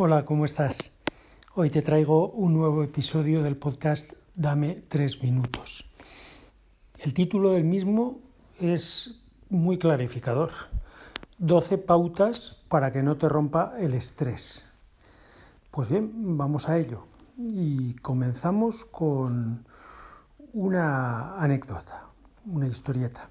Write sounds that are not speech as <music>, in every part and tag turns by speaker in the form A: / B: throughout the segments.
A: Hola, ¿cómo estás? Hoy te traigo un nuevo episodio del podcast Dame tres minutos. El título del mismo es muy clarificador. 12 pautas para que no te rompa el estrés. Pues bien, vamos a ello. Y comenzamos con una anécdota, una historieta.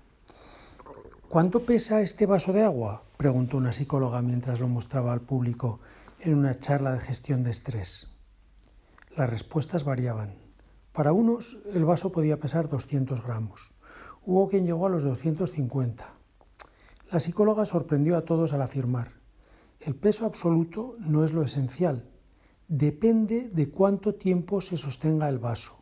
A: ¿Cuánto pesa este vaso de agua? Preguntó una psicóloga mientras lo mostraba al público en una charla de gestión de estrés. Las respuestas variaban. Para unos el vaso podía pesar 200 gramos. Hubo quien llegó a los 250. La psicóloga sorprendió a todos al afirmar, el peso absoluto no es lo esencial, depende de cuánto tiempo se sostenga el vaso.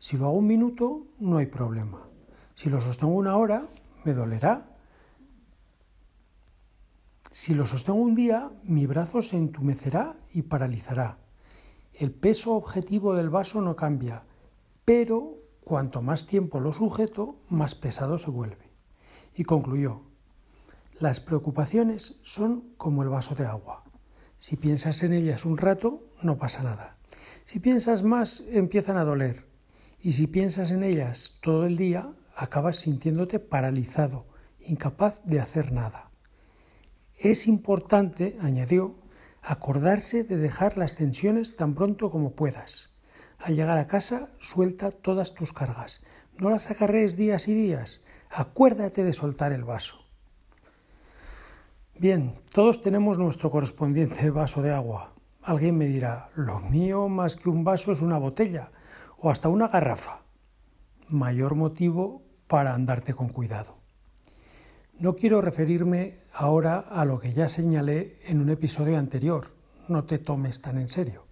A: Si lo hago un minuto, no hay problema. Si lo sostengo una hora, me dolerá. Si lo sostengo un día, mi brazo se entumecerá y paralizará. El peso objetivo del vaso no cambia, pero cuanto más tiempo lo sujeto, más pesado se vuelve. Y concluyó, las preocupaciones son como el vaso de agua. Si piensas en ellas un rato, no pasa nada. Si piensas más, empiezan a doler. Y si piensas en ellas todo el día, acabas sintiéndote paralizado, incapaz de hacer nada. Es importante, añadió, acordarse de dejar las tensiones tan pronto como puedas. Al llegar a casa, suelta todas tus cargas. No las acarrees días y días. Acuérdate de soltar el vaso. Bien, todos tenemos nuestro correspondiente <laughs> vaso de agua. Alguien me dirá, lo mío más que un vaso es una botella o hasta una garrafa. Mayor motivo para andarte con cuidado. No quiero referirme ahora a lo que ya señalé en un episodio anterior, no te tomes tan en serio,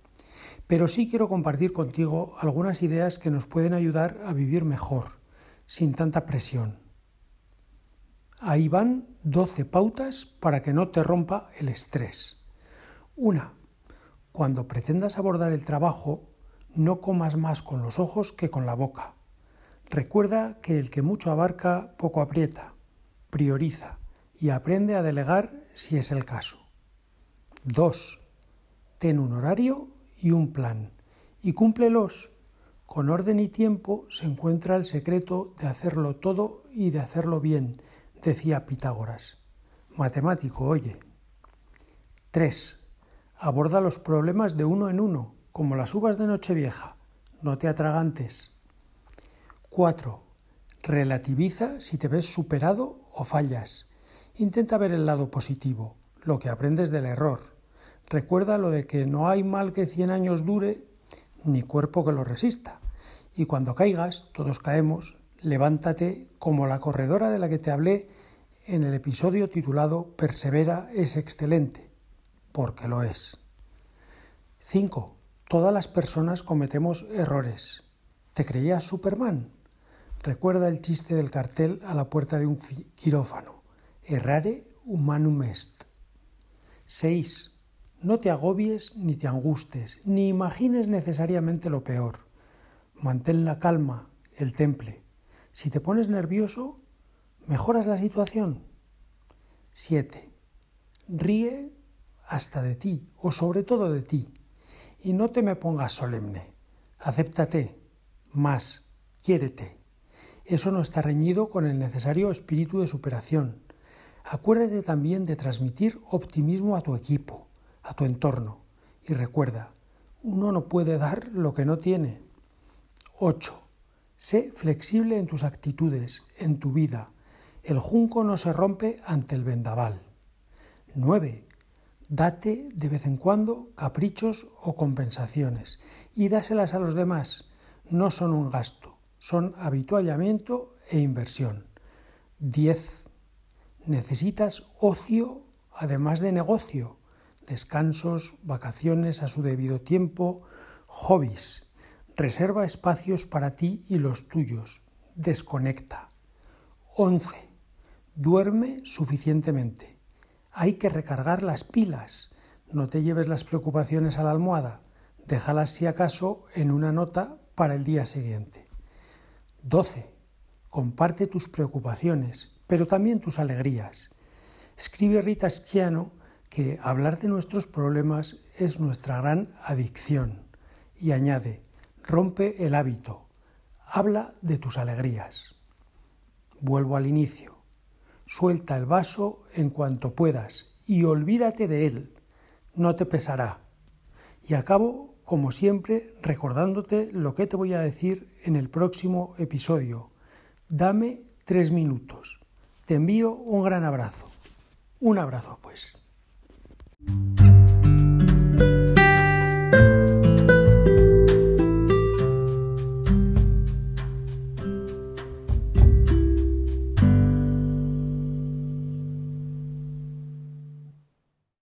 A: pero sí quiero compartir contigo algunas ideas que nos pueden ayudar a vivir mejor, sin tanta presión. Ahí van 12 pautas para que no te rompa el estrés. Una, cuando pretendas abordar el trabajo, no comas más con los ojos que con la boca. Recuerda que el que mucho abarca, poco aprieta. Prioriza y aprende a delegar si es el caso. 2. Ten un horario y un plan y cúmplelos. Con orden y tiempo se encuentra el secreto de hacerlo todo y de hacerlo bien, decía Pitágoras. Matemático, oye. 3. Aborda los problemas de uno en uno, como las uvas de Nochevieja. No te atragantes. 4. Relativiza si te ves superado o fallas. Intenta ver el lado positivo, lo que aprendes del error. Recuerda lo de que no hay mal que cien años dure ni cuerpo que lo resista. Y cuando caigas, todos caemos, levántate como la corredora de la que te hablé en el episodio titulado Persevera es excelente, porque lo es. 5. Todas las personas cometemos errores. ¿Te creías Superman? Recuerda el chiste del cartel a la puerta de un quirófano. Errare humanum est. 6. No te agobies ni te angustes, ni imagines necesariamente lo peor. Mantén la calma, el temple. Si te pones nervioso, mejoras la situación. 7. Ríe hasta de ti, o sobre todo de ti. Y no te me pongas solemne. Acéptate, más, quiérete. Eso no está reñido con el necesario espíritu de superación. Acuérdate también de transmitir optimismo a tu equipo, a tu entorno. Y recuerda, uno no puede dar lo que no tiene. 8. Sé flexible en tus actitudes, en tu vida. El junco no se rompe ante el vendaval. 9. Date de vez en cuando caprichos o compensaciones y dáselas a los demás. No son un gasto son habituallamiento e inversión. 10. Necesitas ocio además de negocio, descansos, vacaciones a su debido tiempo, hobbies. Reserva espacios para ti y los tuyos. Desconecta. 11. Duerme suficientemente. Hay que recargar las pilas. No te lleves las preocupaciones a la almohada. Déjalas si acaso en una nota para el día siguiente. 12. Comparte tus preocupaciones, pero también tus alegrías. Escribe Rita Schiano que hablar de nuestros problemas es nuestra gran adicción. Y añade, rompe el hábito, habla de tus alegrías. Vuelvo al inicio. Suelta el vaso en cuanto puedas y olvídate de él. No te pesará. Y acabo, como siempre recordándote lo que te voy a decir en el próximo episodio. Dame tres minutos. Te envío un gran abrazo. Un abrazo, pues.